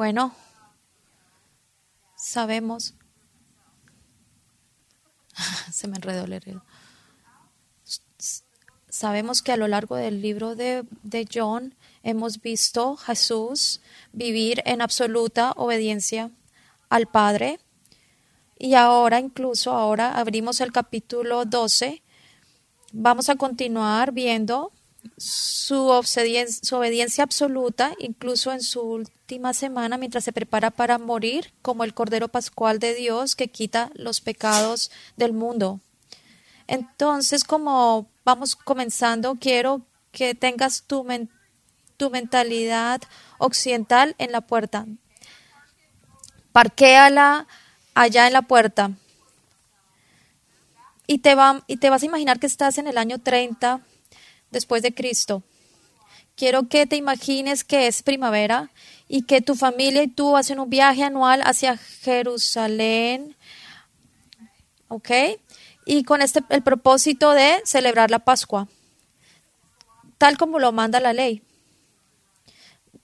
Bueno, sabemos. Se me enredó el heredero. Sabemos que a lo largo del libro de, de John hemos visto Jesús vivir en absoluta obediencia al Padre. Y ahora, incluso ahora, abrimos el capítulo 12. Vamos a continuar viendo su obediencia, absoluta, incluso en su última semana, mientras se prepara para morir como el Cordero Pascual de Dios que quita los pecados del mundo. Entonces, como vamos comenzando, quiero que tengas tu, tu mentalidad occidental en la puerta. Parquéala allá en la puerta. Y te, va, y te vas a imaginar que estás en el año 30 después de Cristo. Quiero que te imagines que es primavera y que tu familia y tú hacen un viaje anual hacia Jerusalén. ¿Ok? Y con este el propósito de celebrar la Pascua, tal como lo manda la ley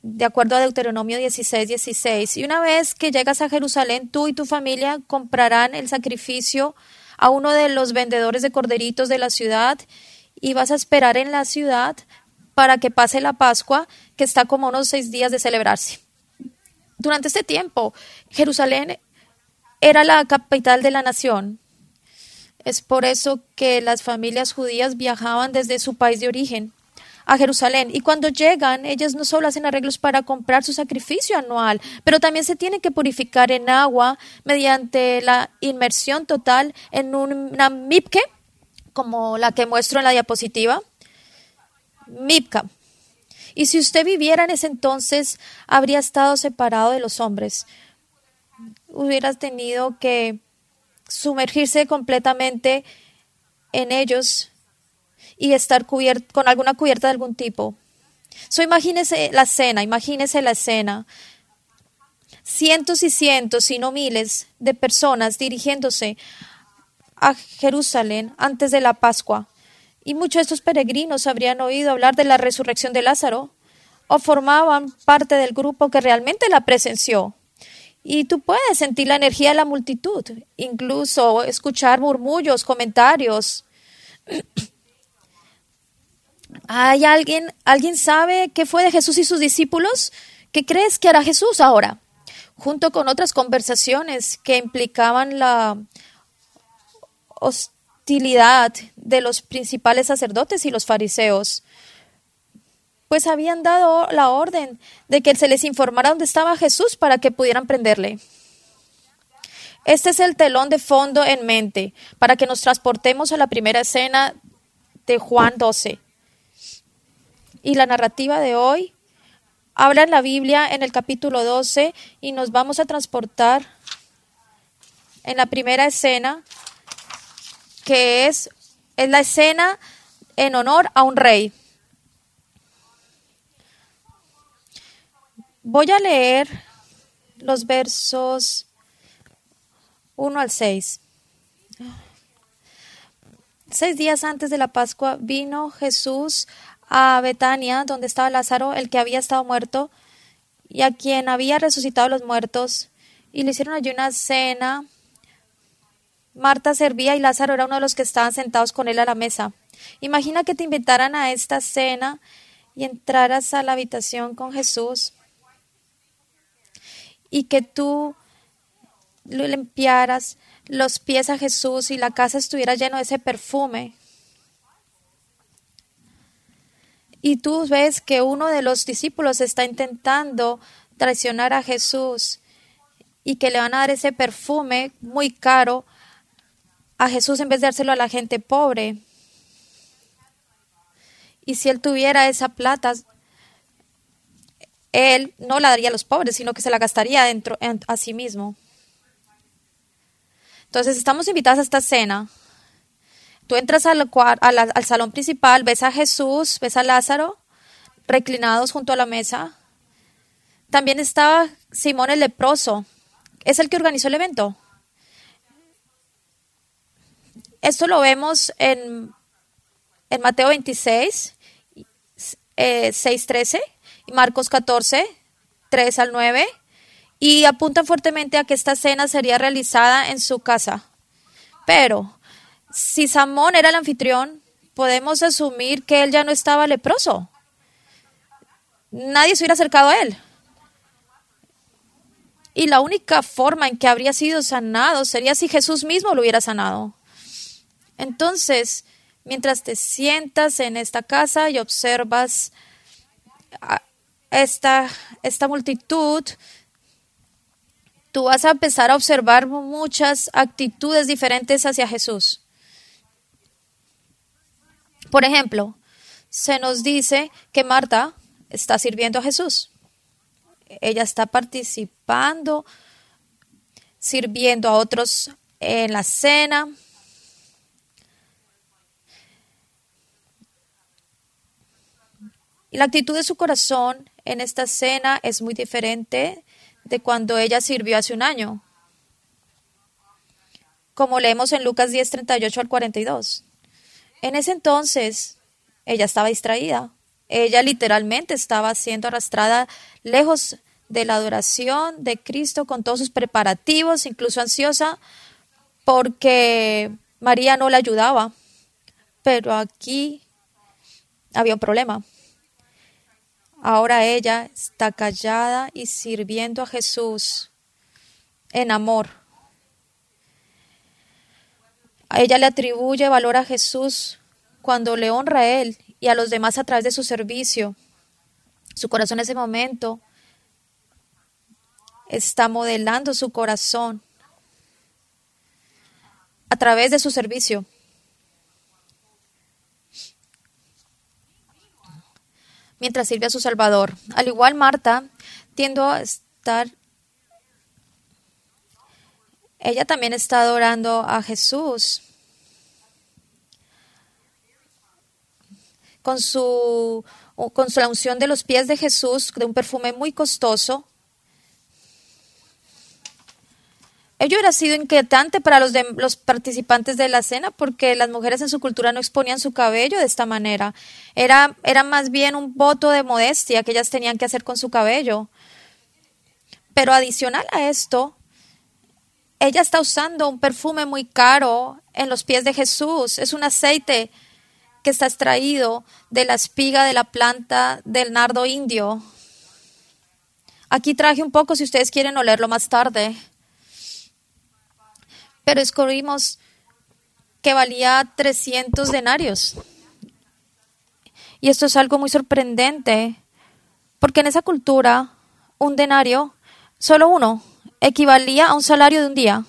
de acuerdo a Deuteronomio 16, 16. Y una vez que llegas a Jerusalén, tú y tu familia comprarán el sacrificio a uno de los vendedores de corderitos de la ciudad y vas a esperar en la ciudad para que pase la Pascua, que está como unos seis días de celebrarse. Durante este tiempo, Jerusalén era la capital de la nación. Es por eso que las familias judías viajaban desde su país de origen a Jerusalén. Y cuando llegan, ellas no solo hacen arreglos para comprar su sacrificio anual, pero también se tienen que purificar en agua mediante la inmersión total en una mipke, como la que muestro en la diapositiva. Mipka. Y si usted viviera en ese entonces, habría estado separado de los hombres. Hubieras tenido que sumergirse completamente en ellos y estar con alguna cubierta de algún tipo. So, imagínese la escena, imagínese la escena. Cientos y cientos, si no miles, de personas dirigiéndose a Jerusalén antes de la Pascua. Y muchos de estos peregrinos habrían oído hablar de la resurrección de Lázaro o formaban parte del grupo que realmente la presenció. Y tú puedes sentir la energía de la multitud, incluso escuchar murmullos, comentarios. ¿Hay alguien, alguien sabe qué fue de Jesús y sus discípulos? ¿Qué crees que hará Jesús ahora? Junto con otras conversaciones que implicaban la hostilidad de los principales sacerdotes y los fariseos, pues habían dado la orden de que se les informara dónde estaba Jesús para que pudieran prenderle. Este es el telón de fondo en mente para que nos transportemos a la primera escena de Juan 12 y la narrativa de hoy habla en la Biblia en el capítulo 12 y nos vamos a transportar en la primera escena, que es, es la escena en honor a un rey. Voy a leer los versos 1 al 6. Seis días antes de la Pascua vino Jesús a Betania, donde estaba Lázaro, el que había estado muerto, y a quien había resucitado los muertos, y le hicieron allí una cena. Marta servía y Lázaro era uno de los que estaban sentados con él a la mesa. Imagina que te invitaran a esta cena y entraras a la habitación con Jesús y que tú limpiaras los pies a Jesús y la casa estuviera lleno de ese perfume y tú ves que uno de los discípulos está intentando traicionar a Jesús y que le van a dar ese perfume muy caro a Jesús en vez de dárselo a la gente pobre. Y si él tuviera esa plata, él no la daría a los pobres, sino que se la gastaría dentro a sí mismo. Entonces estamos invitados a esta cena Tú entras al, al, salón principal, ves a Jesús, ves a Lázaro reclinados junto a la mesa. También estaba Simón el leproso. Es el que organizó el evento. Esto lo vemos en, en Mateo 26, eh, 6, 13 y Marcos 14, 3 al 9. y apuntan fuertemente a que esta cena sería realizada en su casa. Pero si Samón era el anfitrión, podemos asumir que él ya no estaba leproso. Nadie se hubiera acercado a él. Y la única forma en que habría sido sanado sería si Jesús mismo lo hubiera sanado. Entonces, mientras te sientas en esta casa y observas esta, esta multitud, tú vas a empezar a observar muchas actitudes diferentes hacia Jesús. Por ejemplo, se nos dice que Marta está sirviendo a Jesús. Ella está participando, sirviendo a otros en la cena. La actitud de su corazón en esta cena es muy diferente de cuando ella sirvió hace un año, como leemos en Lucas 10, 38 al 42. En ese entonces, ella estaba distraída. Ella literalmente estaba siendo arrastrada lejos de la adoración de Cristo con todos sus preparativos, incluso ansiosa, porque María no la ayudaba. Pero aquí había un problema. Ahora ella está callada y sirviendo a Jesús en amor. A ella le atribuye valor a Jesús cuando le honra a Él y a los demás a través de su servicio. Su corazón en ese momento está modelando su corazón a través de su servicio. Mientras sirve a su Salvador. Al igual Marta, tiendo a estar ella también está adorando a Jesús con su, con la unción de los pies de Jesús, de un perfume muy costoso. Ello hubiera sido inquietante para los, de, los participantes de la cena porque las mujeres en su cultura no exponían su cabello de esta manera. Era, era más bien un voto de modestia que ellas tenían que hacer con su cabello. Pero adicional a esto, ella está usando un perfume muy caro en los pies de Jesús. Es un aceite que está extraído de la espiga de la planta del nardo indio. Aquí traje un poco si ustedes quieren olerlo más tarde. Pero descubrimos que valía 300 denarios. Y esto es algo muy sorprendente, porque en esa cultura un denario, solo uno, equivalía a un salario de un día.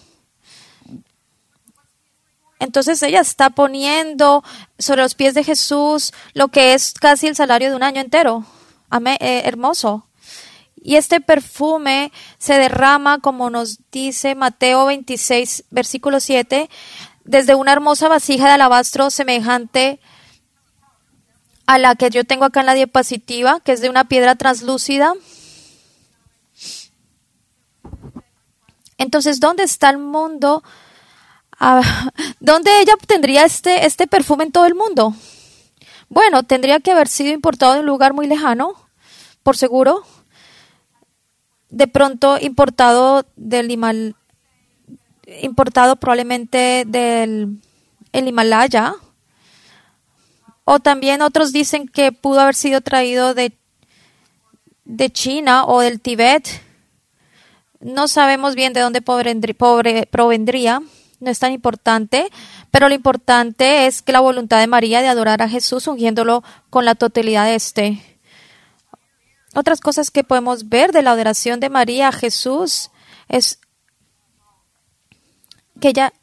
Entonces ella está poniendo sobre los pies de Jesús lo que es casi el salario de un año entero. Amé, eh, hermoso. Y este perfume se derrama, como nos dice Mateo 26, versículo 7, desde una hermosa vasija de alabastro semejante a la que yo tengo acá en la diapositiva, que es de una piedra translúcida Entonces, ¿dónde está el mundo? Ah, ¿Dónde ella obtendría este, este perfume en todo el mundo? Bueno, tendría que haber sido importado de un lugar muy lejano, por seguro. De pronto importado del Himal importado probablemente del el Himalaya. O también otros dicen que pudo haber sido traído de, de China o del Tíbet no sabemos bien de dónde provendría, no es tan importante, pero lo importante es que la voluntad de María de adorar a Jesús ungiéndolo con la totalidad de este. Otras cosas que podemos ver de la adoración de María a Jesús es que ella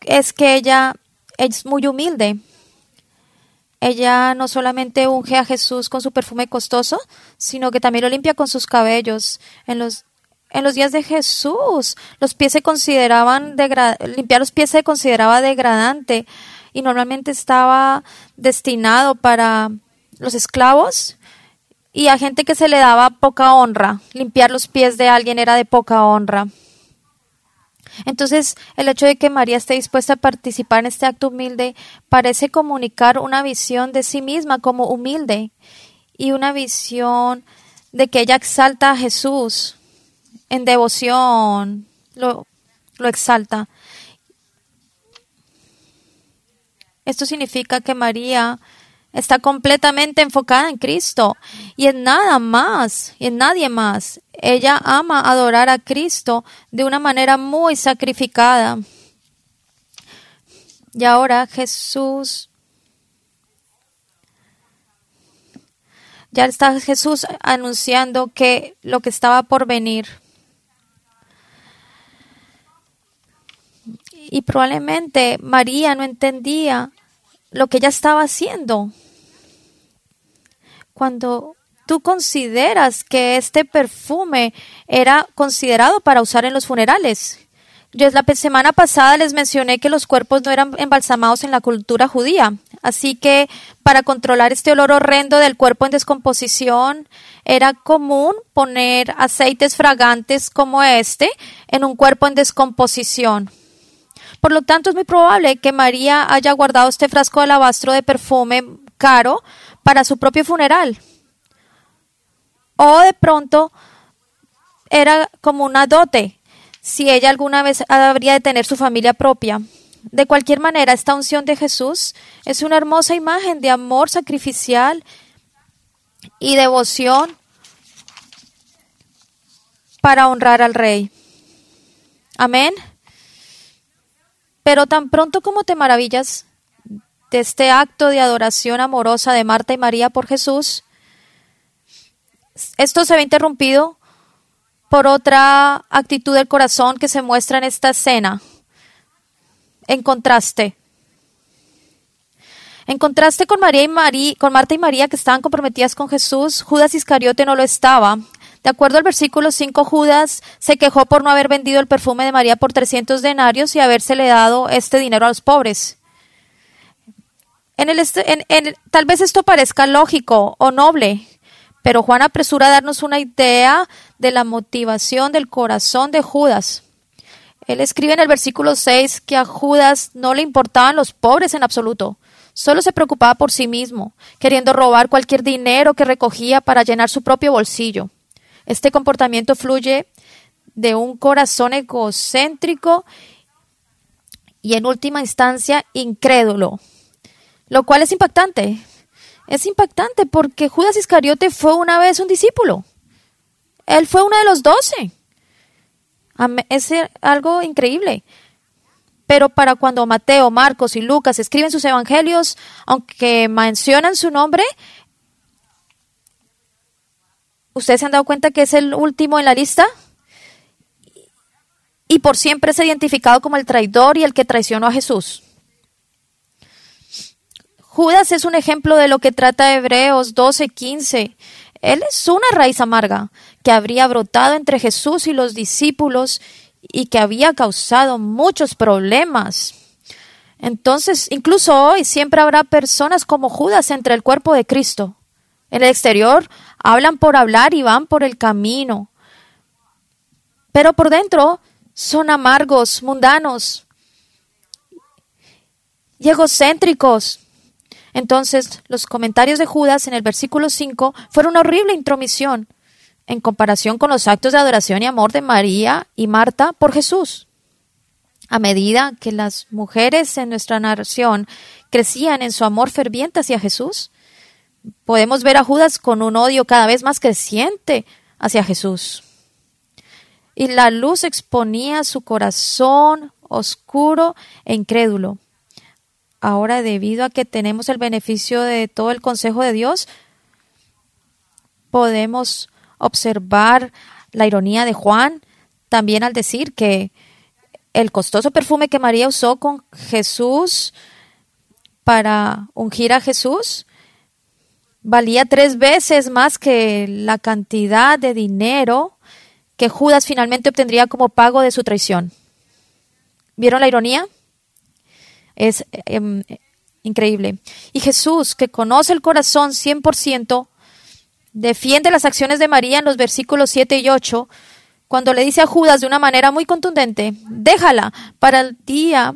es que ella es muy humilde. Ella no solamente unge a Jesús con su perfume costoso, sino que también lo limpia con sus cabellos. En los, en los días de Jesús, los pies se consideraban limpiar los pies se consideraba degradante y normalmente estaba destinado para los esclavos y a gente que se le daba poca honra. Limpiar los pies de alguien era de poca honra. Entonces, el hecho de que María esté dispuesta a participar en este acto humilde parece comunicar una visión de sí misma como humilde y una visión de que ella exalta a Jesús. en devoción, lo, exalta. Esto significa que María está completamente enfocada en Cristo y en nada más, y en nadie más. Ella ama adorar a Cristo de una manera muy sacrificada. Y ahora Jesús, ya está Jesús anunciando que lo que estaba por venir. Y probablemente María no entendía lo que ella estaba haciendo. Cuando tú consideras que este perfume era considerado para usar en los funerales. Yo la semana pasada les mencioné que los cuerpos no eran embalsamados en la cultura judía, así que para controlar este olor horrendo del cuerpo en descomposición era común poner aceites fragantes como este en un cuerpo en descomposición. Por lo tanto, es muy probable que María haya guardado este frasco de alabastro de perfume caro para su propio funeral. O de pronto era como una dote, si ella alguna vez habría de tener su familia propia. De cualquier manera, esta unción de Jesús es una hermosa imagen de amor sacrificial y devoción para honrar al Rey. Amén. Pero tan pronto como te maravillas de este acto de adoración amorosa de Marta y María por Jesús, esto se ve interrumpido por otra actitud del corazón que se muestra en esta escena, en contraste. En contraste con María y María, con Marta y María que estaban comprometidas con Jesús, Judas Iscariote no lo estaba. De acuerdo al versículo 5, Judas se quejó por no haber vendido el perfume de María por 300 denarios y habérsele dado este dinero a los pobres. En el, en, tal vez esto parezca lógico o noble, pero Juan apresura a darnos una idea de la motivación del corazón de Judas. Él escribe en el versículo 6 que a Judas no le importaban los pobres en absoluto. Solo se preocupaba por sí mismo, queriendo robar cualquier dinero que recogía para llenar su propio bolsillo. Este comportamiento fluye de un corazón egocéntrico y en última instancia incrédulo, lo cual es impactante. Es impactante porque Judas Iscariote fue una vez un discípulo. Él fue uno de los doce. Es algo increíble. Pero para cuando Mateo, Marcos y Lucas escriben sus evangelios, aunque mencionan su nombre, ¿Ustedes se han dado cuenta que es el último en la lista? Y por siempre es identificado como el traidor y el que traicionó a Jesús. Judas es un ejemplo de lo que trata Hebreos 12:15. Él es una raíz amarga que habría brotado entre Jesús y los discípulos y que había causado muchos problemas. Entonces, incluso hoy siempre habrá personas como Judas entre el cuerpo de Cristo. En el exterior hablan por hablar y van por el camino. Pero por dentro son amargos, mundanos y egocéntricos. Entonces, los comentarios de Judas en el versículo 5 fueron una horrible intromisión en comparación con los actos de adoración y amor de María y Marta por Jesús. A medida que las mujeres en nuestra nación crecían en su amor ferviente hacia Jesús, podemos ver a Judas con un odio cada vez más creciente hacia Jesús. Y la luz exponía su corazón oscuro e incrédulo. Ahora, debido a que tenemos el beneficio de todo el consejo de Dios, podemos observar la ironía de Juan también al decir que el costoso perfume que María usó con Jesús para ungir a Jesús valía tres veces más que la cantidad de dinero que Judas finalmente obtendría como pago de su traición. ¿Vieron la ironía? Es em, increíble. Y Jesús, que conoce el corazón 100%, defiende las acciones de María en los versículos 7 y 8, cuando le dice a Judas de una manera muy contundente, déjala para el día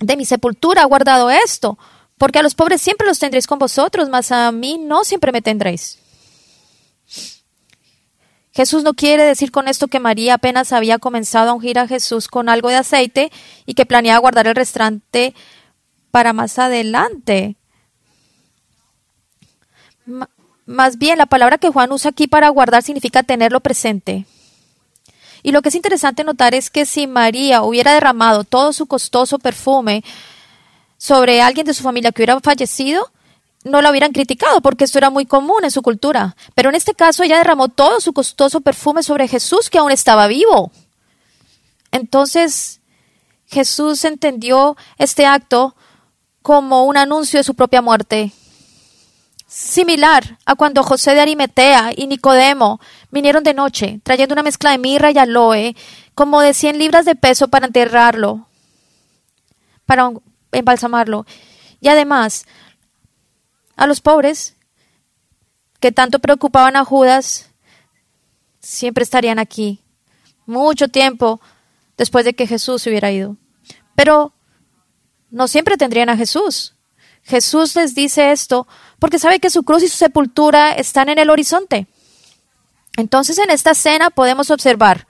de mi sepultura guardado esto, porque a los pobres siempre los tendréis con vosotros, mas a mí no siempre me tendréis. Jesús no quiere decir con esto que María apenas había comenzado a ungir a Jesús con algo de aceite y que planeaba guardar el restante para más adelante. más bien, la palabra que Juan usa aquí para guardar significa tenerlo presente. Y lo que es interesante notar es que si María hubiera derramado todo su costoso perfume sobre alguien de su familia que hubiera fallecido, no la hubieran criticado porque esto era muy común en su cultura. Pero en este caso ella derramó todo su costoso perfume sobre Jesús que aún estaba vivo. Entonces Jesús entendió este acto como un anuncio de su propia muerte. Similar a cuando José de Arimetea y Nicodemo vinieron de noche, trayendo una mezcla de mirra y aloe, como de 100 libras de peso para enterrarlo, para embalsamarlo. Y además, a los pobres que tanto preocupaban a Judas, siempre estarían aquí, mucho tiempo después de que Jesús se hubiera ido. Pero no siempre tendrían a Jesús. Jesús les dice esto porque sabe que su cruz y su sepultura están en el horizonte. Entonces en esta escena podemos observar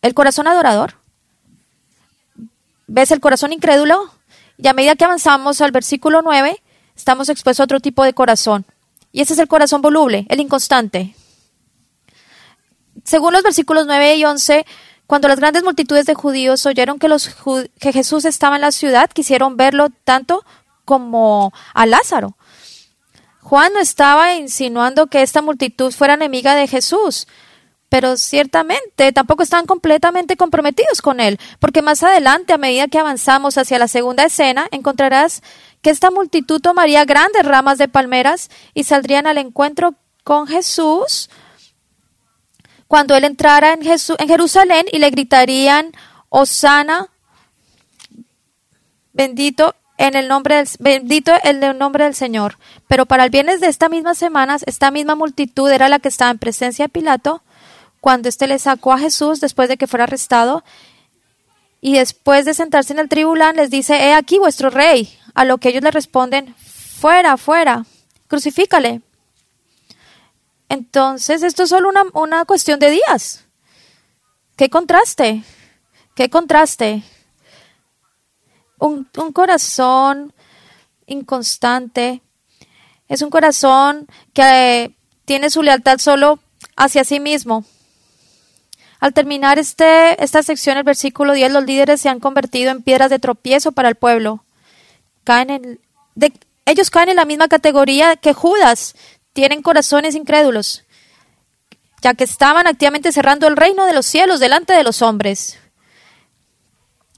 el corazón adorador. ¿Ves el corazón incrédulo? Y a medida que avanzamos al versículo 9, estamos expuestos a otro tipo de corazón. Y ese es el corazón voluble, el inconstante. Según los versículos 9 y 11, cuando las grandes multitudes de judíos oyeron que, los, que Jesús estaba en la ciudad, quisieron verlo tanto como a Lázaro. Juan no estaba insinuando que esta multitud fuera enemiga de Jesús, pero ciertamente tampoco estaban completamente comprometidos con él, porque más adelante, a medida que avanzamos hacia la segunda escena, encontrarás que esta multitud tomaría grandes ramas de palmeras y saldrían al encuentro con Jesús cuando él entrara en, en Jerusalén y le gritarían, Osana, bendito en el nombre del, bendito el nombre del Señor. Pero para el viernes de esta misma semana, esta misma multitud era la que estaba en presencia de Pilato cuando éste le sacó a Jesús después de que fuera arrestado. Y después de sentarse en el tribunal, les dice, he aquí vuestro rey. A lo que ellos le responden, fuera, fuera, crucifícale. Entonces, esto es solo una, una cuestión de días. ¿Qué contraste? ¿Qué contraste? Un, un corazón inconstante es un corazón que tiene su lealtad solo hacia sí mismo. Al terminar este, esta sección, el versículo 10, los líderes se han convertido en piedras de tropiezo para el pueblo. Caen en, ellos caen en la misma categoría que Judas, tienen corazones incrédulos, ya que estaban activamente cerrando el reino de los cielos delante de los hombres.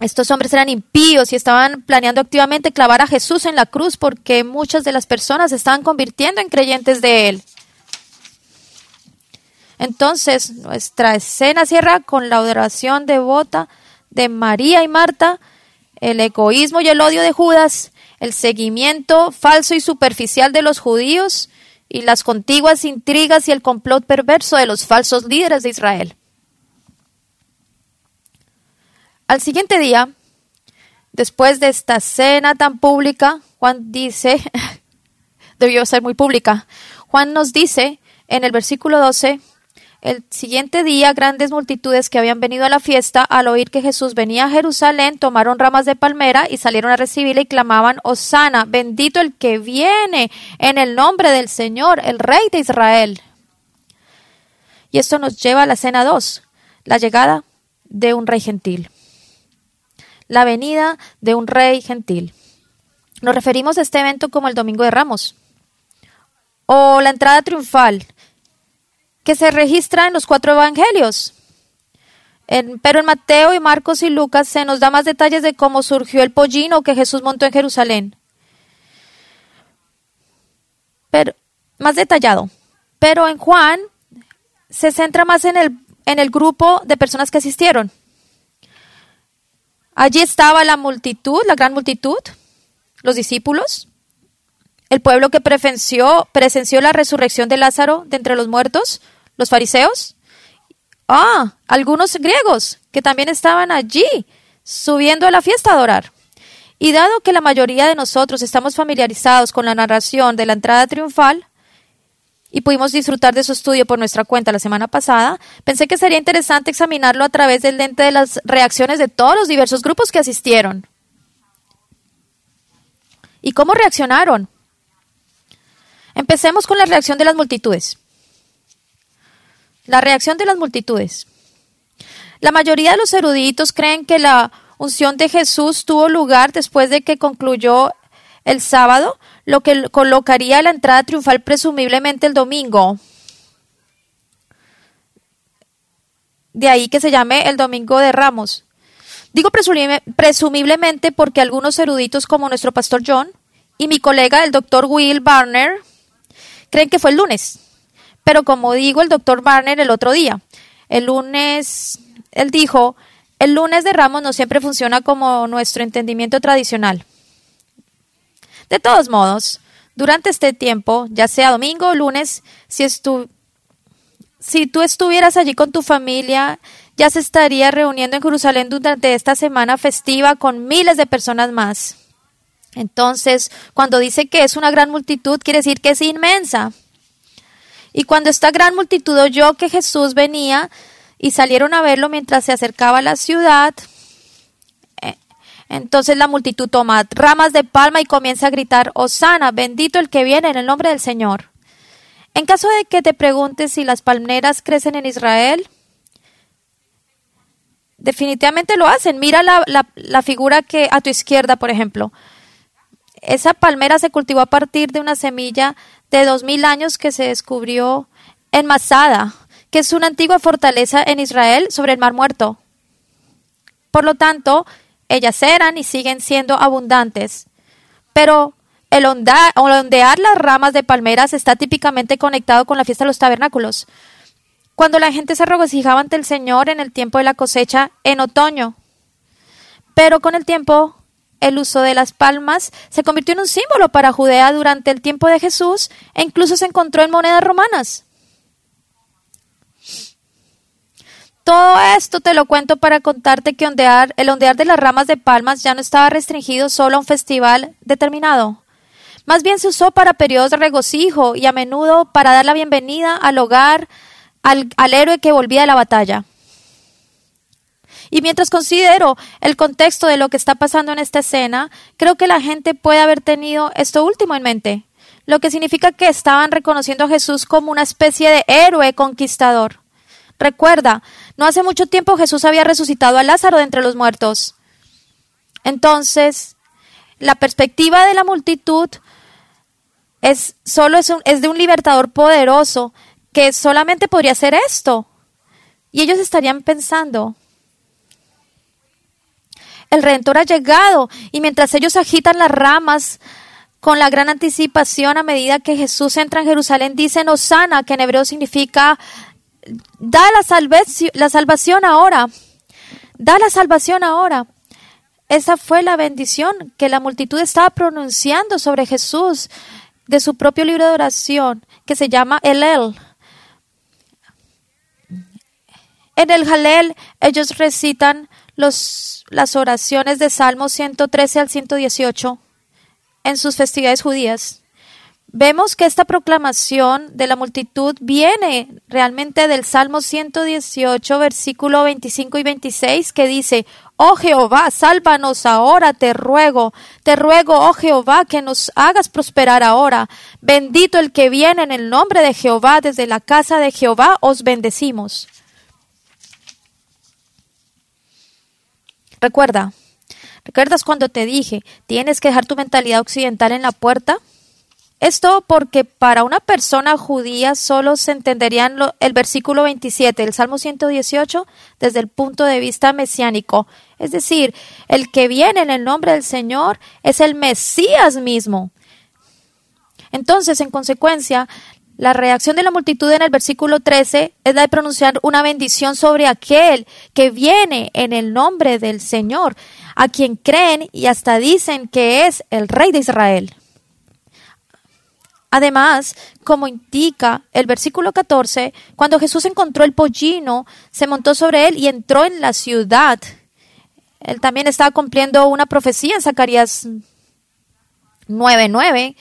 Estos hombres eran impíos y estaban planeando activamente clavar a Jesús en la cruz porque muchas de las personas se estaban convirtiendo en creyentes de él. Entonces, nuestra escena cierra con la adoración devota de María y Marta, el egoísmo y el odio de Judas, el seguimiento falso y superficial de los judíos y las contiguas intrigas y el complot perverso de los falsos líderes de Israel. Al siguiente día, después de esta cena tan pública, Juan dice, debió ser muy pública, Juan nos dice en el versículo 12, el siguiente día, grandes multitudes que habían venido a la fiesta, al oír que Jesús venía a Jerusalén, tomaron ramas de palmera y salieron a recibirle y clamaban, Osana, bendito el que viene en el nombre del Señor, el Rey de Israel. Y esto nos lleva a la cena 2, la llegada de un rey gentil la venida de un rey gentil. Nos referimos a este evento como el Domingo de Ramos o la entrada triunfal que se registra en los cuatro evangelios. pero en Mateo y Marcos y Lucas se nos da más detalles de cómo surgió el pollino que Jesús montó en Jerusalén. Pero, más detallado. Pero en Juan se centra más en el, en el grupo de personas que asistieron. Allí estaba la multitud, la gran multitud, los discípulos, el pueblo que presenció la resurrección de Lázaro de entre los muertos, los fariseos. Ah, algunos griegos que también estaban allí subiendo a la fiesta a adorar. Y dado que la mayoría de nosotros estamos familiarizados con la narración de la entrada triunfal y pudimos disfrutar de su estudio por nuestra cuenta la semana pasada, pensé que sería interesante examinarlo a través del lente de las reacciones de todos los diversos grupos que asistieron. ¿Y cómo reaccionaron? Empecemos con la reacción de las multitudes. La reacción de las multitudes. La mayoría de los eruditos creen que la unción de Jesús tuvo lugar después de que concluyó el sábado, lo que colocaría la entrada triunfal presumiblemente el domingo. De ahí que se llame el Domingo de Ramos. Digo presumiblemente porque algunos eruditos como nuestro pastor John y mi colega el doctor Will Barner creen que fue el lunes. Pero como digo el doctor Barner el otro día, el lunes, él dijo, el lunes de Ramos no siempre funciona como nuestro entendimiento tradicional. De todos modos, durante este tiempo, ya sea domingo o lunes, si, si tú estuvieras allí con tu familia, ya se estaría reuniendo en Jerusalén durante esta semana festiva con miles de personas más. Entonces, cuando dice que es una gran multitud, quiere decir que es inmensa. Y cuando esta gran multitud oyó que Jesús venía y salieron a verlo mientras se acercaba a la ciudad, entonces la multitud toma ramas de palma y comienza a gritar, Osana, bendito el que viene en el nombre del Señor. En caso de que te preguntes si las palmeras crecen en Israel, definitivamente lo hacen. Mira la, figura que a tu izquierda, por ejemplo. Esa palmera se cultivó a partir de una semilla de dos mil años que se descubrió en Masada, que es una antigua fortaleza en Israel sobre el Mar Muerto. Por lo tanto, ellas eran y siguen siendo abundantes. Pero el ondear las ramas de palmeras está típicamente conectado con la fiesta de los tabernáculos. Cuando la gente se regocijaba ante el Señor en el tiempo de la cosecha en otoño. Pero con el tiempo, el uso de las palmas se convirtió en un símbolo para Judea durante el tiempo de Jesús e incluso se encontró en monedas romanas. Todo esto te lo cuento para contarte que ondear, el ondear de las ramas de palmas ya no estaba restringido solo a un festival determinado. Más bien se usó para periodos de regocijo y a menudo para dar la bienvenida al hogar al, al héroe que volvía de la batalla. Y mientras considero el contexto de lo que está pasando en esta escena, creo que la gente puede haber tenido esto último en mente, lo que significa que estaban reconociendo a Jesús como una especie de héroe conquistador. Recuerda, no hace mucho tiempo Jesús había resucitado a Lázaro de entre los muertos. Entonces, la perspectiva de la multitud es solo es, es de un libertador poderoso que solamente podría hacer esto. Y ellos estarían pensando, el Redentor ha llegado y mientras ellos agitan las ramas con la gran anticipación a medida que Jesús entra en Jerusalén, dicen Osana, que en hebreo significa da la, salvación, la salvación ahora. Da la salvación ahora. Esa fue la bendición que la multitud estaba pronunciando sobre Jesús de su propio libro de oración, que se llama Elel. En el Jalel ellos recitan las oraciones de Salmo 113 al 118 en sus festividades judías vemos que esta proclamación de la multitud viene realmente del Salmo 118, versículo 25 y 26, que dice, Oh Jehová, sálvanos ahora, te ruego, te ruego, oh Jehová, que nos hagas prosperar ahora. Bendito el que viene en el nombre de Jehová, desde la casa de Jehová os bendecimos. Recuerda, ¿recuerdas cuando te dije, tienes que dejar tu mentalidad occidental en la puerta? Esto porque para una persona judía solo se entenderían el versículo 27 del Salmo 118 desde el punto de vista mesiánico. Es decir, el que viene en el nombre del Señor es el Mesías mismo. Entonces, en consecuencia, la reacción de la multitud en el versículo 13 es la de pronunciar una bendición sobre aquel que viene en el nombre del Señor, a quien creen y hasta dicen que es el Rey de Israel. Además, como indica el versículo 14, cuando Jesús encontró el pollino, se montó sobre él y entró en la ciudad. Él también estaba cumpliendo una profecía en Zacarías 9:9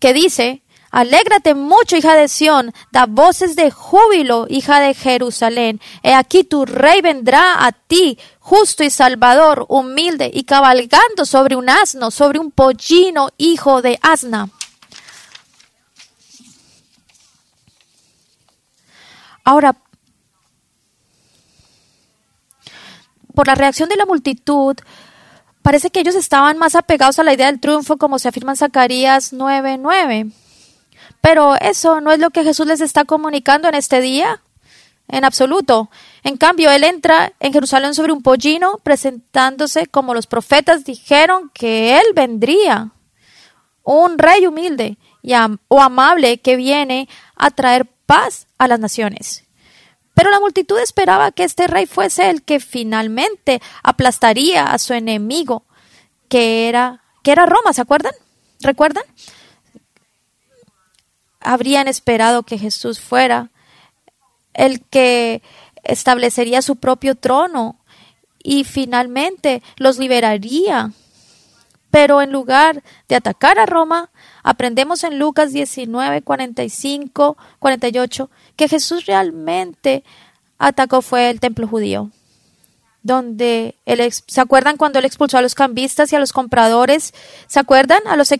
que dice, Alégrate mucho, hija de Sión, da voces de júbilo, hija de Jerusalén. He aquí tu rey vendrá a ti, justo y salvador, humilde y cabalgando sobre un asno, sobre un pollino, hijo de asna. Ahora, por la reacción de la multitud, parece que ellos estaban más apegados a la idea del triunfo, como se afirma en Zacarías 9:9. Pero eso no es lo que Jesús les está comunicando en este día, en absoluto. En cambio, Él entra en Jerusalén sobre un pollino, presentándose como los profetas dijeron que Él vendría. Un rey humilde y o amable que viene a traer paz a las naciones. Pero la multitud esperaba que este rey fuese el que finalmente aplastaría a su enemigo, que era, que era Roma, ¿se acuerdan? ¿Recuerdan? Habrían esperado que Jesús fuera el que establecería su propio trono y finalmente los liberaría. Pero en lugar de atacar a Roma, aprendemos en Lucas 19, 45, 48 que Jesús realmente atacó fue el templo judío. Donde él, ¿Se acuerdan cuando él expulsó a los cambistas y a los compradores? ¿Se acuerdan a los,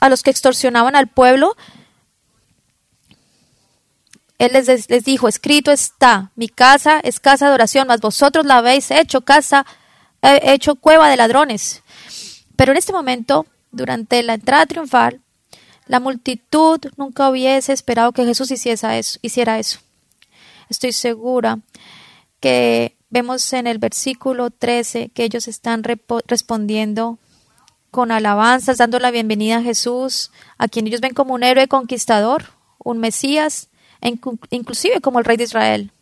a los que extorsionaban al pueblo? Él les, les, dijo, escrito está, mi casa es casa de oración, mas vosotros la habéis hecho casa, eh, hecho cueva de ladrones. Pero en este momento, durante la entrada triunfal, la multitud nunca hubiese esperado que Jesús hiciera eso. Estoy segura que vemos en el versículo 13 que ellos están respondiendo con alabanzas, dando la bienvenida a Jesús, a quien ellos ven como un héroe conquistador, un Mesías, inclusive como el rey de Israel.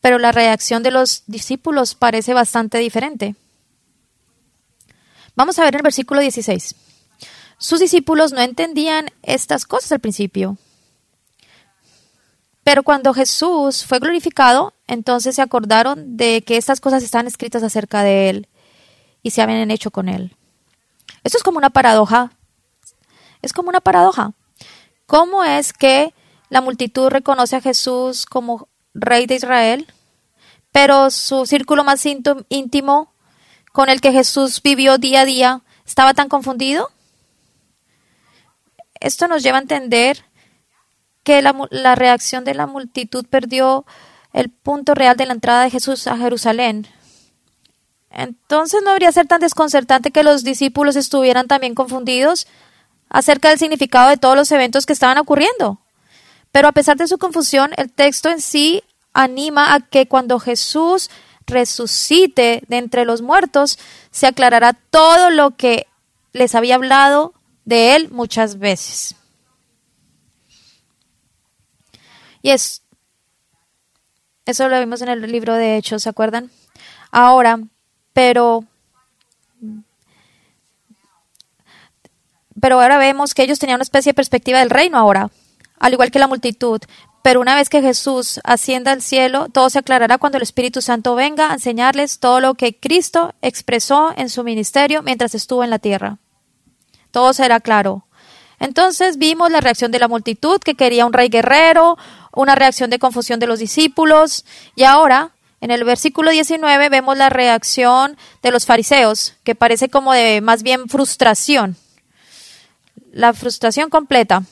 Pero la reacción de los discípulos parece bastante diferente. Vamos a ver el versículo 16. Sus discípulos no entendían estas cosas al principio. Pero cuando Jesús fue glorificado, entonces se acordaron de que estas cosas están escritas acerca de Él y se habían hecho con Él. Esto es como una paradoja. Es como una paradoja. ¿Cómo es que la multitud reconoce a Jesús como Rey de Israel, pero su círculo más íntimo con el que Jesús vivió día a día estaba tan confundido? Esto nos lleva a entender que la, reacción de la multitud perdió el punto real de la entrada de Jesús a Jerusalén. Entonces no habría ser tan desconcertante que los discípulos estuvieran también confundidos acerca del significado de todos los eventos que estaban ocurriendo. Pero a pesar de su confusión, el texto en sí anima a que cuando Jesús resucite de entre los muertos, se aclarará todo lo que les había hablado de él muchas veces. Y es, eso lo vimos en el libro de Hechos, ¿se acuerdan? Ahora, pero, pero ahora vemos que ellos tenían una especie de perspectiva del reino ahora, al igual que la multitud. Pero una vez que Jesús ascienda al cielo, todo se aclarará cuando el Espíritu Santo venga a enseñarles todo lo que Cristo expresó en su ministerio mientras estuvo en la tierra. Todo será claro. Entonces vimos la reacción de la multitud que quería un rey guerrero, una reacción de confusión de los discípulos y ahora en el versículo 19 vemos la reacción de los fariseos, que parece como de más bien frustración. La frustración completa.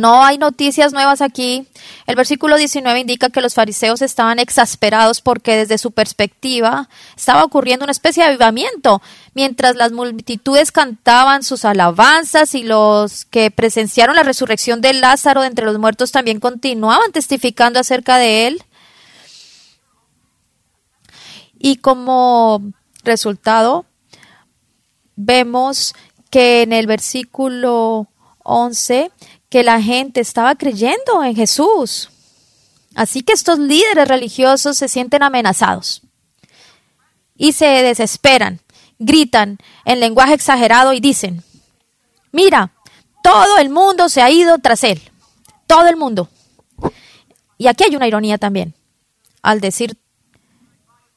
No hay noticias nuevas aquí. El versículo 19 indica que los fariseos estaban exasperados porque desde su perspectiva estaba ocurriendo una especie de avivamiento, mientras las multitudes cantaban sus alabanzas y los que presenciaron la resurrección de Lázaro de entre los muertos también continuaban testificando acerca de él. Y como resultado, vemos que en el versículo 11 que la gente estaba creyendo en Jesús. Así que estos líderes religiosos se sienten amenazados y se desesperan, gritan en lenguaje exagerado y dicen, mira, todo el mundo se ha ido tras él, todo el mundo. Y aquí hay una ironía también. Al decir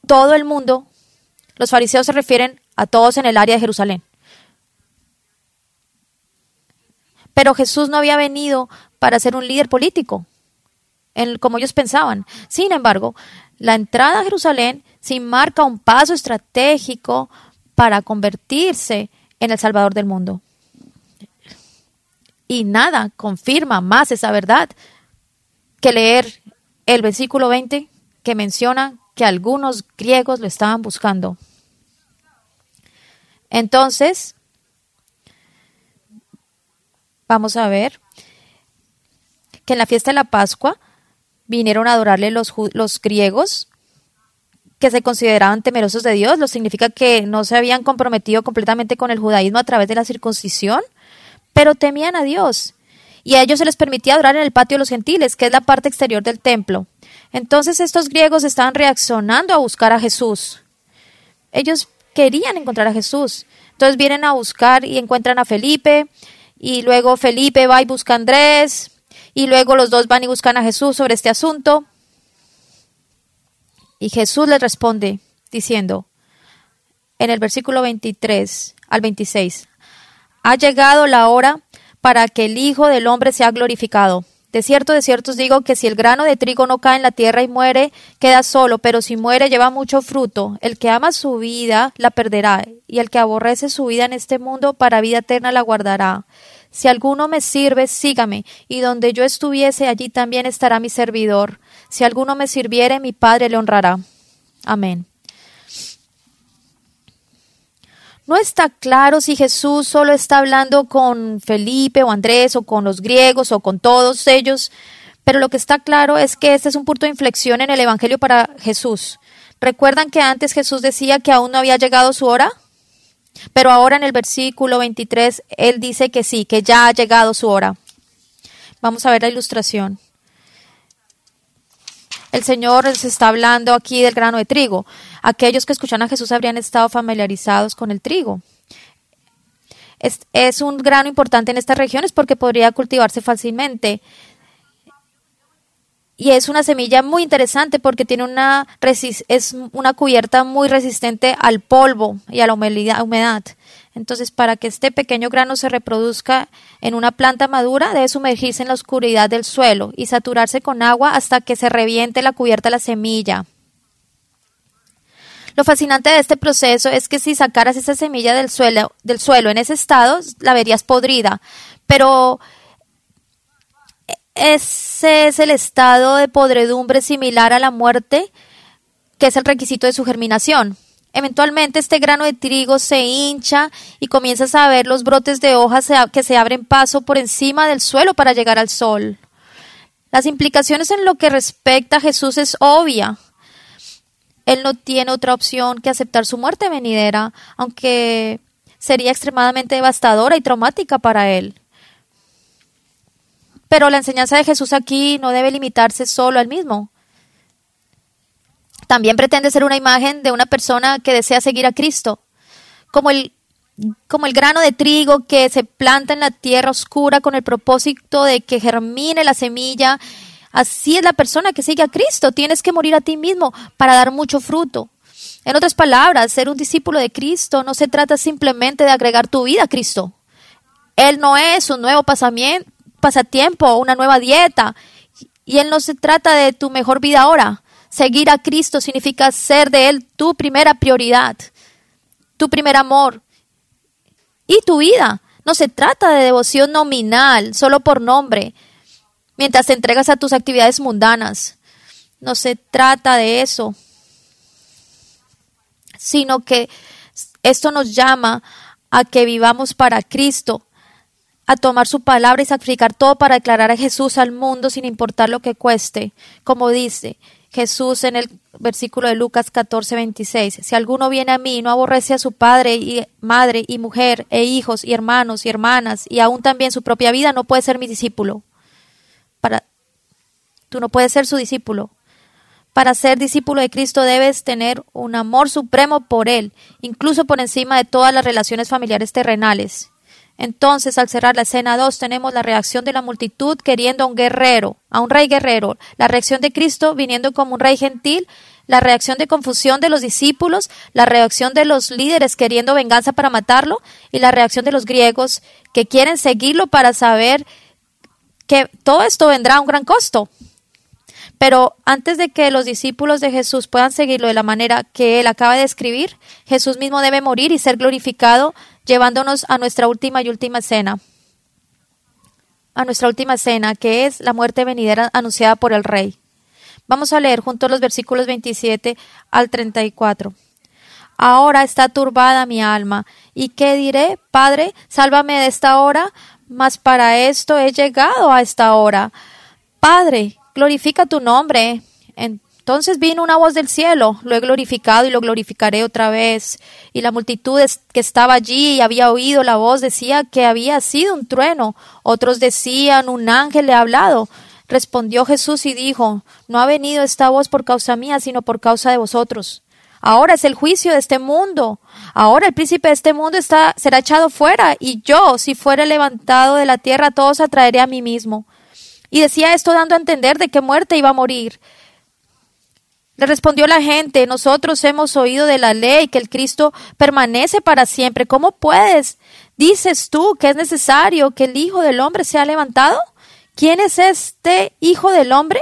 todo el mundo, los fariseos se refieren a todos en el área de Jerusalén. Pero Jesús no había venido para ser un líder político, como ellos pensaban. Sin embargo, la entrada a Jerusalén sí marca un paso estratégico para convertirse en el Salvador del mundo. Y nada confirma más esa verdad que leer el versículo 20 que menciona que algunos griegos lo estaban buscando. Entonces, vamos a ver que en la fiesta de la Pascua vinieron a adorarle los, los griegos que se consideraban temerosos de Dios, lo significa que no se habían comprometido completamente con el judaísmo a través de la circuncisión, pero temían a Dios. Y a ellos se les permitía adorar en el patio de los gentiles, que es la parte exterior del templo. Entonces estos griegos estaban reaccionando a buscar a Jesús. Ellos querían encontrar a Jesús. Entonces vienen a buscar y encuentran a Felipe, y luego Felipe va y busca a Andrés, y luego los dos van y buscan a Jesús sobre este asunto. Y Jesús les responde diciendo en el versículo 23 al 26, ha llegado la hora para que el Hijo del Hombre sea glorificado. De cierto, de cierto os digo que si el grano de trigo no cae en la tierra y muere, queda solo, pero si muere lleva mucho fruto. El que ama su vida la perderá, y el que aborrece su vida en este mundo para vida eterna la guardará. Si alguno me sirve, sígame, y donde yo estuviese, allí también estará mi servidor. Si alguno me sirviere, mi Padre le honrará. Amén. No está claro si Jesús solo está hablando con Felipe o Andrés o con los griegos o con todos ellos, pero lo que está claro es que este es un punto de inflexión en el Evangelio para Jesús. ¿Recuerdan que antes Jesús decía que aún no había llegado su hora? Pero ahora en el versículo 23, él dice que sí, que ya ha llegado su hora. Vamos a ver la ilustración. El Señor les está hablando aquí del grano de trigo. Aquellos que escuchan a Jesús habrían estado familiarizados con el trigo. Es, es un grano importante en estas regiones porque podría cultivarse fácilmente. Y es una semilla muy interesante porque tiene una es una cubierta muy resistente al polvo y a la humedad. Entonces, para que este pequeño grano se reproduzca en una planta madura, debe sumergirse en la oscuridad del suelo y saturarse con agua hasta que se reviente la cubierta de la semilla. Lo fascinante de este proceso es que si sacaras esa semilla del suelo, del suelo en ese estado, la verías podrida. Pero ese es el estado de podredumbre similar a la muerte, que es el requisito de su germinación. Eventualmente este grano de trigo se hincha y comienzas a ver los brotes de hojas que se abren paso por encima del suelo para llegar al sol. Las implicaciones en lo que respecta a Jesús es obvia. Él no tiene otra opción que aceptar su muerte venidera, aunque sería extremadamente devastadora y traumática para él. Pero la enseñanza de Jesús aquí no debe limitarse solo al mismo. También pretende ser una imagen de una persona que desea seguir a Cristo, como el, como el grano de trigo que se planta en la tierra oscura con el propósito de que germine la semilla. Así es la persona que sigue a Cristo. Tienes que morir a ti mismo para dar mucho fruto. En otras palabras, ser un discípulo de Cristo no se trata simplemente de agregar tu vida a Cristo. Él no es un nuevo pasatiempo, una nueva dieta. Y Él no se trata de tu mejor vida ahora. Seguir a Cristo significa ser de Él tu primera prioridad, tu primer amor y tu vida. No se trata de devoción nominal, solo por nombre, mientras te entregas a tus actividades mundanas. No se trata de eso, sino que esto nos llama a que vivamos para Cristo, a tomar su palabra y sacrificar todo para declarar a Jesús al mundo sin importar lo que cueste. Como dice Jesús en el versículo de Lucas 14, 26. Si alguno viene a mí y no aborrece a su padre y madre y mujer e hijos y hermanos y hermanas y aún también su propia vida, no puede ser mi discípulo. Para, tú no puedes ser su discípulo. Para ser discípulo de Cristo debes tener un amor supremo por Él, incluso por encima de todas las relaciones familiares terrenales. Entonces, al cerrar la escena 2, tenemos la reacción de la multitud queriendo a un guerrero, a un rey guerrero, la reacción de Cristo viniendo como un rey gentil, la reacción de confusión de los discípulos, la reacción de los líderes queriendo venganza para matarlo y la reacción de los griegos que quieren seguirlo para saber que todo esto vendrá a un gran costo. Pero antes de que los discípulos de Jesús puedan seguirlo de la manera que él acaba de escribir, Jesús mismo debe morir y ser glorificado, llevándonos a nuestra última y última cena. A nuestra última cena, que es la muerte venidera anunciada por el Rey. Vamos a leer juntos los versículos 27 al 34. Ahora está turbada mi alma. ¿Y qué diré? Padre, sálvame de esta hora, mas para esto he llegado a esta hora. Padre, glorifica tu nombre. Entonces vino una voz del cielo, lo he glorificado y lo glorificaré otra vez. Y la multitud que estaba allí y había oído la voz decía que había sido un trueno. Otros decían, un ángel le ha hablado. Respondió Jesús y dijo, No ha venido esta voz por causa mía, sino por causa de vosotros. Ahora es el juicio de este mundo. Ahora el príncipe de este mundo está, será echado fuera, y yo, si fuere levantado de la tierra, todos atraeré a mí mismo. Y decía esto dando a entender de qué muerte iba a morir. Le respondió la gente, nosotros hemos oído de la ley que el Cristo permanece para siempre. ¿Cómo puedes? ¿Dices tú que es necesario que el Hijo del Hombre sea levantado? ¿quién es este Hijo del Hombre?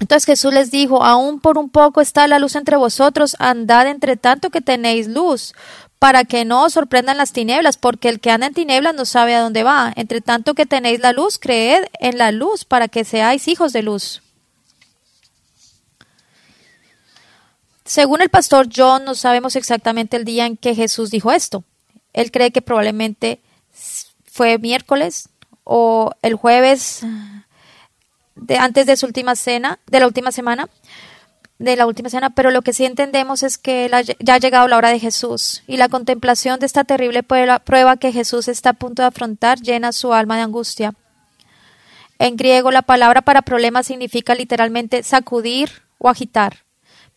Entonces Jesús les dijo, aún por un poco está la luz entre vosotros, andad entre tanto que tenéis luz, para que no os sorprendan las tinieblas, porque el que anda en tinieblas no sabe a dónde va. Entre tanto que tenéis la luz, creed en la luz, para que seáis hijos de luz. Según el pastor John, no sabemos exactamente el día en que Jesús dijo esto. Él cree que probablemente fue miércoles, o el jueves de, antes de su última cena, de la última semana, de la última cena, pero lo que sí entendemos es que ya ha llegado la hora de Jesús y la contemplación de esta terrible prueba que Jesús está a punto de afrontar llena su alma de angustia. En griego la palabra para problema significa literalmente sacudir o agitar,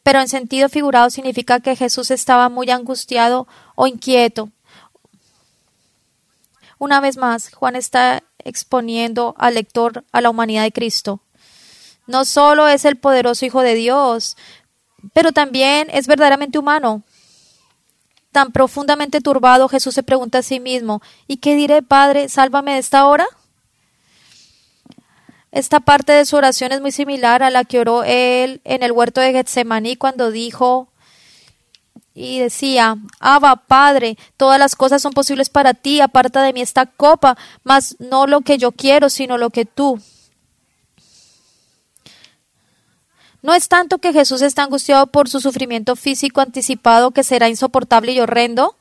pero en sentido figurado significa que Jesús estaba muy angustiado o inquieto. Una vez más, Juan está exponiendo al lector a la humanidad de Cristo. No solo es el poderoso Hijo de Dios, pero también es verdaderamente humano. Tan profundamente turbado, Jesús se pregunta a sí mismo, ¿y qué diré, Padre, sálvame de esta hora? Esta parte de su oración es muy similar a la que oró él en el huerto de Getsemaní cuando dijo, y decía, Abba, Padre, todas las cosas son posibles para ti, aparta de mí esta copa, mas no lo que yo quiero, sino lo que tú. No es tanto que Jesús está angustiado por su sufrimiento físico anticipado que será insoportable y horrendo,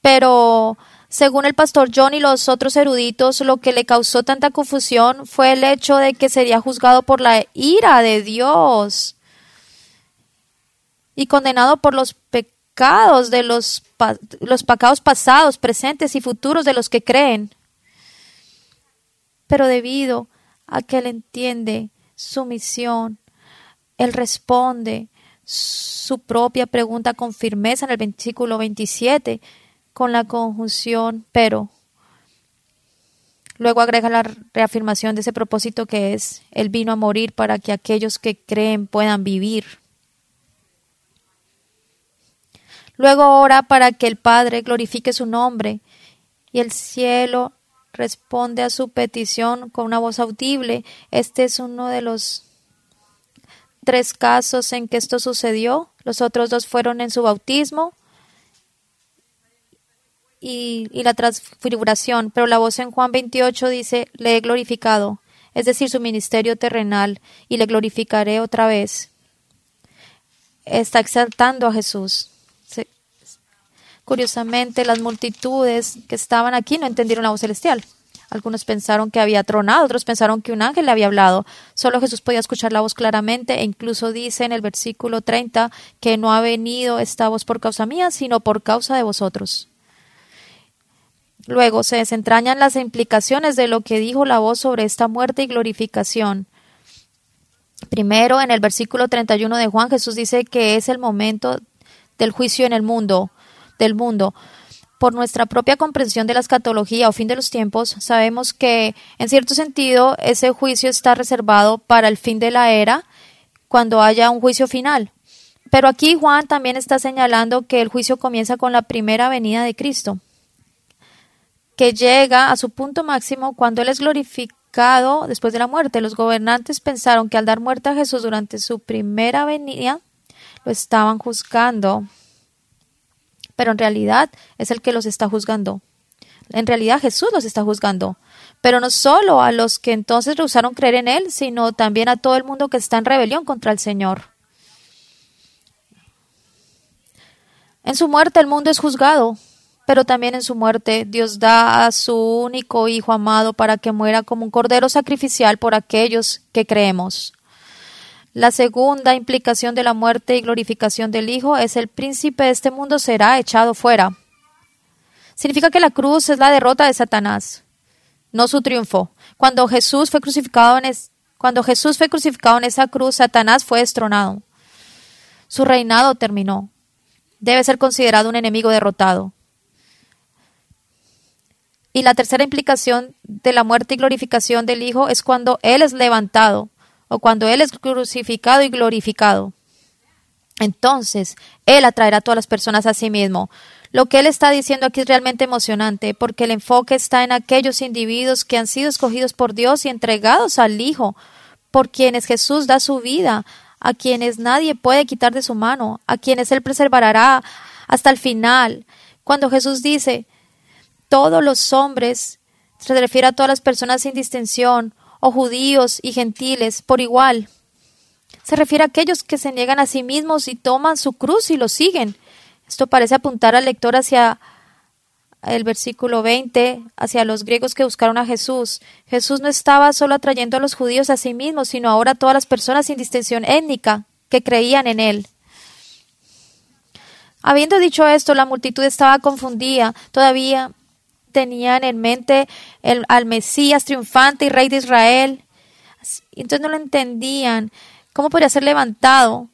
pero según el pastor John y los otros eruditos, lo que le causó tanta confusión fue el hecho de que sería juzgado por la ira de Dios y condenado por los pecados de los, los pecados pasados, presentes y futuros de los que creen. Pero debido a que él entiende su misión, él responde su propia pregunta con firmeza en el versículo 27 con la conjunción pero. Luego agrega la reafirmación de ese propósito que es, Él vino a morir para que aquellos que creen puedan vivir. Luego ora para que el Padre glorifique su nombre y el cielo responde a su petición con una voz audible. Este es uno de los tres casos en que esto sucedió. Los otros dos fueron en su bautismo y, la transfiguración, pero la voz en Juan 28 dice, le he glorificado, es decir, su ministerio terrenal, y le glorificaré otra vez. Está exaltando a Jesús. Curiosamente, las multitudes que estaban aquí no entendieron la voz celestial. Algunos pensaron que había tronado, otros pensaron que un ángel le había hablado. Solo Jesús podía escuchar la voz claramente e incluso dice en el versículo 30 que no ha venido esta voz por causa mía, sino por causa de vosotros. Luego se desentrañan las implicaciones de lo que dijo la voz sobre esta muerte y glorificación. Primero, en el versículo 31 de Juan, Jesús dice que es el momento del juicio en el mundo del mundo. por nuestra propia comprensión de la escatología o fin de los tiempos, sabemos que, en cierto sentido, ese juicio está reservado para el fin de la era, cuando haya un juicio final. Pero aquí Juan también está señalando que el juicio comienza con la primera venida de Cristo, que llega a su punto máximo cuando Él es glorificado después de la muerte. Los gobernantes pensaron que al dar muerte a Jesús durante su primera venida, lo estaban juzgando pero en realidad es el que los está juzgando. En realidad Jesús los está juzgando. Pero no solo a los que entonces rehusaron creer en Él, sino también a todo el mundo que está en rebelión contra el Señor. En su muerte el mundo es juzgado, pero también en su muerte Dios da a su único Hijo amado para que muera como un cordero sacrificial por aquellos que creemos. La segunda implicación de la muerte y glorificación del Hijo es el príncipe de este mundo será echado fuera. Significa que la cruz es la derrota de Satanás, no su triunfo. Cuando Jesús fue crucificado en, cuando Jesús fue crucificado en esa cruz, Satanás fue destronado. Su reinado terminó. Debe ser considerado un enemigo derrotado. Y la tercera implicación de la muerte y glorificación del Hijo es cuando Él es levantado o cuando Él es crucificado y glorificado. Entonces, Él atraerá a todas las personas a sí mismo. Lo que Él está diciendo aquí es realmente emocionante, porque el enfoque está en aquellos individuos que han sido escogidos por Dios y entregados al Hijo, por quienes Jesús da su vida, a quienes nadie puede quitar de su mano, a quienes Él preservará hasta el final. Cuando Jesús dice, todos los hombres, se refiere a todas las personas sin distinción, o judíos y gentiles por igual. Se refiere a aquellos que se niegan a sí mismos y toman su cruz y lo siguen. Esto parece apuntar al lector hacia el versículo 20, hacia los griegos que buscaron a Jesús. Jesús no estaba solo atrayendo a los judíos a sí mismos, sino ahora a todas las personas sin distinción étnica que creían en él. Habiendo dicho esto, la multitud estaba confundida. Todavía tenían en mente al Mesías triunfante y rey de Israel. Entonces no lo entendían. ¿Cómo podría ser levantado?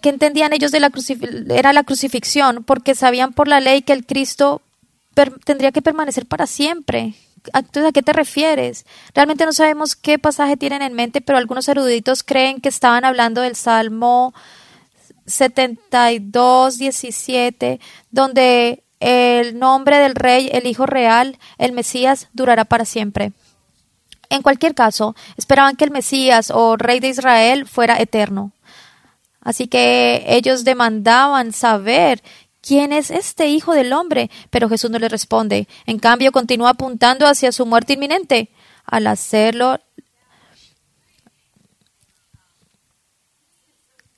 ¿Qué entendían ellos de la era la crucifixión? Porque sabían por la ley que el Cristo tendría que permanecer para siempre. Entonces, ¿a qué te refieres? Realmente no sabemos qué pasaje tienen en mente, pero algunos eruditos creen que estaban hablando del Salmo 72, 17, donde el nombre del rey, el Hijo real, el Mesías, durará para siempre. En cualquier caso, esperaban que el Mesías o rey de Israel fuera eterno. Así que ellos demandaban saber quién es este Hijo del Hombre, pero Jesús no les responde. En cambio, continúa apuntando hacia su muerte inminente. Al hacerlo,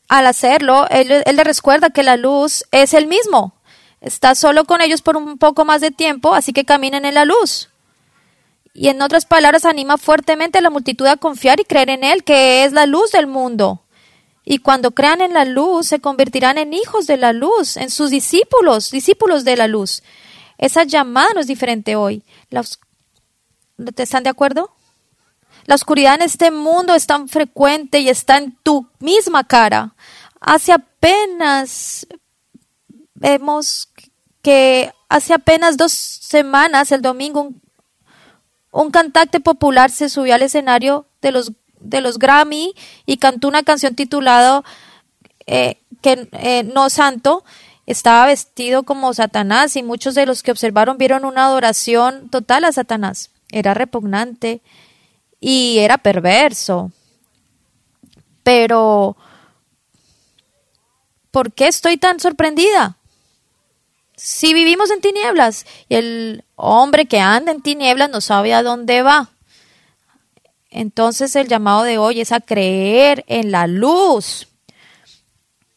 al hacerlo, él, él le recuerda que la luz es el mismo. Está solo con ellos por un poco más de tiempo, así que caminen en la luz. Y en otras palabras, anima fuertemente a la multitud a confiar y creer en Él, que es la luz del mundo. Y cuando crean en la luz, se convertirán en hijos de la luz, en sus discípulos, discípulos de la luz. Esa llamada no es diferente hoy. ¿Están de acuerdo? La oscuridad en este mundo es tan frecuente y está en tu misma cara. Hace apenas vemos que hace apenas dos semanas, el domingo, un, cantante popular se subió al escenario de los, de los Grammy y cantó una canción titulada eh, que, eh, No Santo. Estaba vestido como Satanás y muchos de los que observaron vieron una adoración total a Satanás. Era repugnante y era perverso. Pero, ¿por qué estoy tan sorprendida? Si vivimos en tinieblas y el hombre que anda en tinieblas no sabe a dónde va. Entonces el llamado de hoy es a creer en la luz.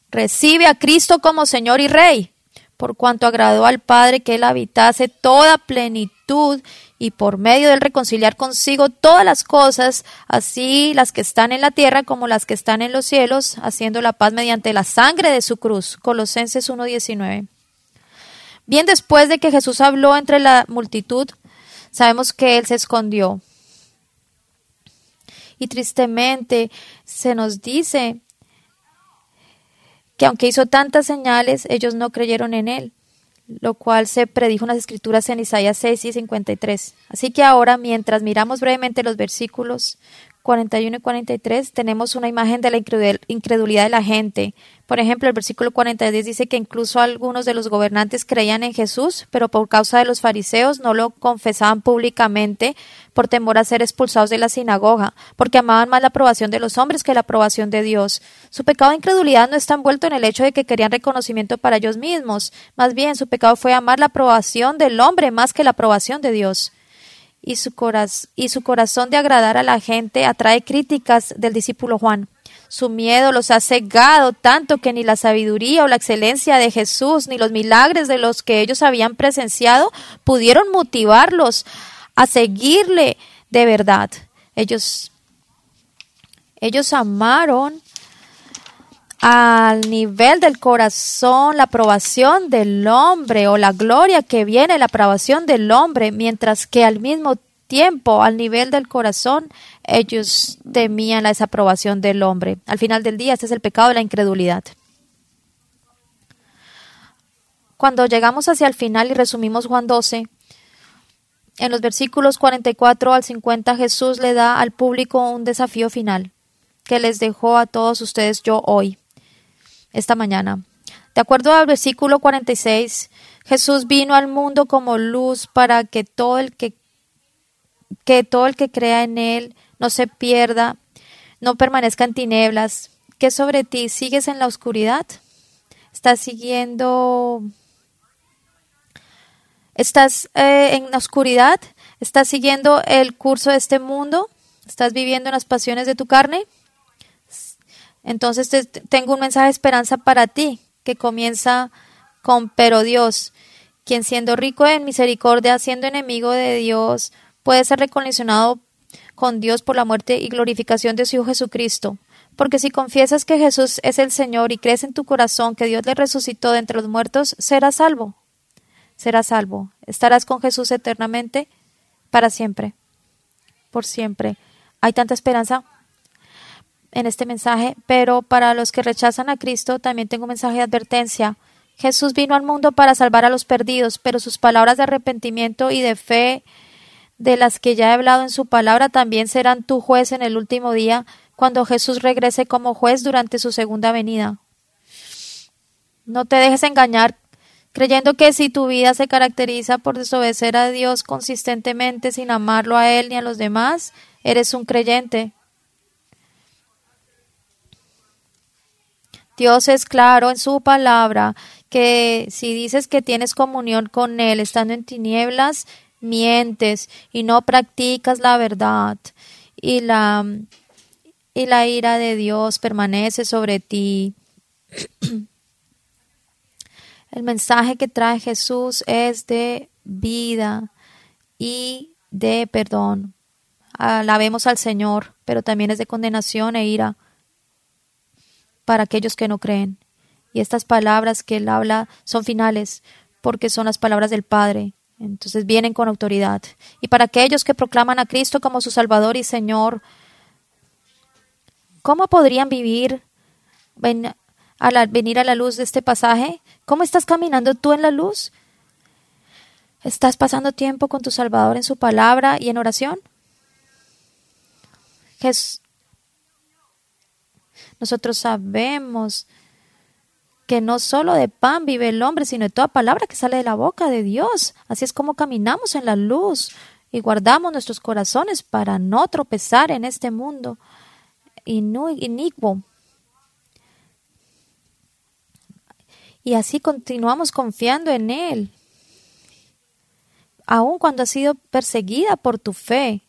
Recibe a Cristo como Señor y Rey, por cuanto agradó al Padre que Él habitase toda plenitud y por medio de reconciliar consigo todas las cosas, así las que están en la tierra como las que están en los cielos, haciendo la paz mediante la sangre de su cruz. Colosenses 1.19. Bien después de que Jesús habló entre la multitud, sabemos que Él se escondió. Y tristemente se nos dice que aunque hizo tantas señales, ellos no creyeron en Él. lo cual se predijo en las escrituras en Isaías 6 y 53. Así que ahora, mientras miramos brevemente los versículos 41 y 43 tenemos una imagen de la incredulidad de la gente. Por ejemplo, el versículo 42 dice que incluso algunos de los gobernantes creían en Jesús, pero por causa de los fariseos no lo confesaban públicamente por temor a ser expulsados de la sinagoga, porque amaban más la aprobación de los hombres que la aprobación de Dios. Su pecado de incredulidad no está envuelto en el hecho de que querían reconocimiento para ellos mismos. Más bien, su pecado fue amar la aprobación del hombre más que la aprobación de Dios y su, y su corazón de agradar a la gente atrae críticas del discípulo Juan. Su miedo los ha cegado tanto que ni la sabiduría o la excelencia de Jesús ni los milagres de los que ellos habían presenciado pudieron motivarlos a seguirle de verdad. Ellos, ellos amaron al nivel del corazón la aprobación del hombre o la gloria que viene la aprobación del hombre, mientras que al mismo tiempo al nivel del corazón ellos temían la desaprobación del hombre. Al final del día, este es el pecado de la incredulidad. Cuando llegamos hacia el final y resumimos Juan 12, en los versículos 44 al 50 Jesús le da al público un desafío final que les dejó a todos ustedes yo hoy esta mañana. De acuerdo al versículo 46, Jesús vino al mundo como luz para que todo el que, que todo el que crea en él no se pierda, no permanezca en tinieblas. ¿Qué sobre ti? ¿Sigues en la oscuridad? ¿Estás siguiendo ¿Estás eh, en la oscuridad? ¿Estás siguiendo el curso de este mundo? ¿Estás viviendo en las pasiones de tu carne? Entonces tengo un mensaje de esperanza para ti que comienza con pero Dios, quien siendo rico en misericordia, siendo enemigo de Dios, puede ser reconciliado con Dios por la muerte y glorificación de su Hijo Jesucristo. Porque si confiesas que Jesús es el Señor y crees en tu corazón que Dios le resucitó de entre los muertos, serás salvo. Serás salvo. Estarás con Jesús eternamente, para siempre. Por siempre. Hay tanta esperanza en este mensaje, pero para los que rechazan a Cristo también tengo un mensaje de advertencia. Jesús vino al mundo para salvar a los perdidos, pero sus palabras de arrepentimiento y de fe de las que ya he hablado en su palabra también serán tu juez en el último día, cuando Jesús regrese como juez durante su segunda venida. No te dejes engañar creyendo que si tu vida se caracteriza por desobedecer a Dios consistentemente sin amarlo a Él ni a los demás, eres un creyente. Dios es claro en su palabra que si dices que tienes comunión con Él estando en tinieblas, mientes y no practicas la verdad y la, y la ira de Dios permanece sobre ti. El mensaje que trae Jesús es de vida y de perdón. Alabemos al Señor, pero también es de condenación e ira para aquellos que no creen. Y estas palabras que él habla son finales, porque son las palabras del Padre. Entonces vienen con autoridad. Y para aquellos que proclaman a Cristo como su Salvador y Señor, ¿cómo podrían vivir al venir a la luz de este pasaje? ¿Cómo estás caminando tú en la luz? ¿Estás pasando tiempo con tu Salvador en su palabra y en oración? Jesús, nosotros sabemos que no solo de pan vive el hombre, sino de toda palabra que sale de la boca de Dios. Así es como caminamos en la luz y guardamos nuestros corazones para no tropezar en este mundo inicuo. Y así continuamos confiando en Él. Aun cuando has sido perseguida por tu fe,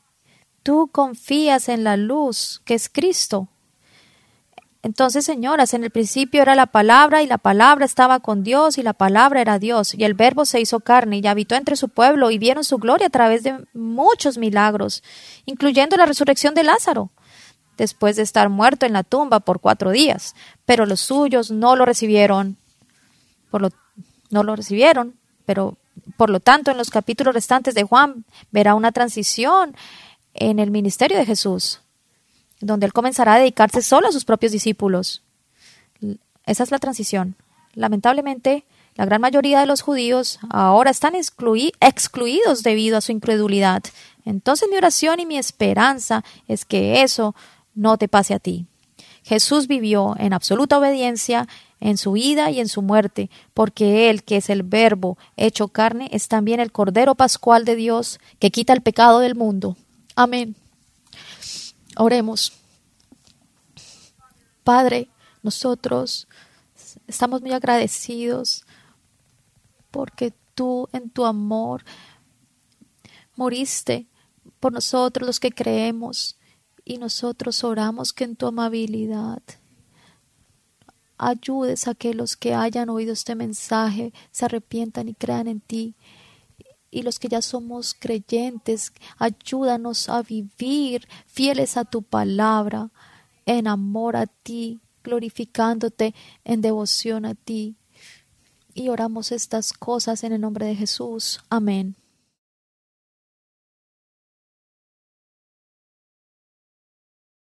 tú confías en la luz que es Cristo. Entonces, señoras, en el principio era la palabra y la palabra estaba con Dios y la palabra era Dios y el verbo se hizo carne y habitó entre su pueblo y vieron su gloria a través de muchos milagros, incluyendo la resurrección de Lázaro, después de estar muerto en la tumba por cuatro días. Pero los suyos no lo recibieron, por lo, no lo recibieron, pero por lo tanto en los capítulos restantes de Juan verá una transición en el ministerio de Jesús donde él comenzará a dedicarse solo a sus propios discípulos. Esa es la transición. Lamentablemente, La gran mayoría de los judíos ahora están excluidos debido a su incredulidad. Entonces mi oración y mi esperanza es que eso no te pase a ti. Jesús vivió en absoluta obediencia en su vida y en su muerte, porque Él, que es el Verbo hecho carne, es también el Cordero Pascual de Dios, que quita el pecado del mundo. Amén. Oremos. Padre, nosotros estamos muy agradecidos porque tú en tu amor moriste por nosotros los que creemos y nosotros oramos que en tu amabilidad ayudes a que los que hayan oído este mensaje se arrepientan y crean en ti. Y los que ya somos creyentes, ayúdanos a vivir fieles a tu palabra, en amor a ti, glorificándote en devoción a ti. Y oramos estas cosas en el nombre de Jesús. Amén.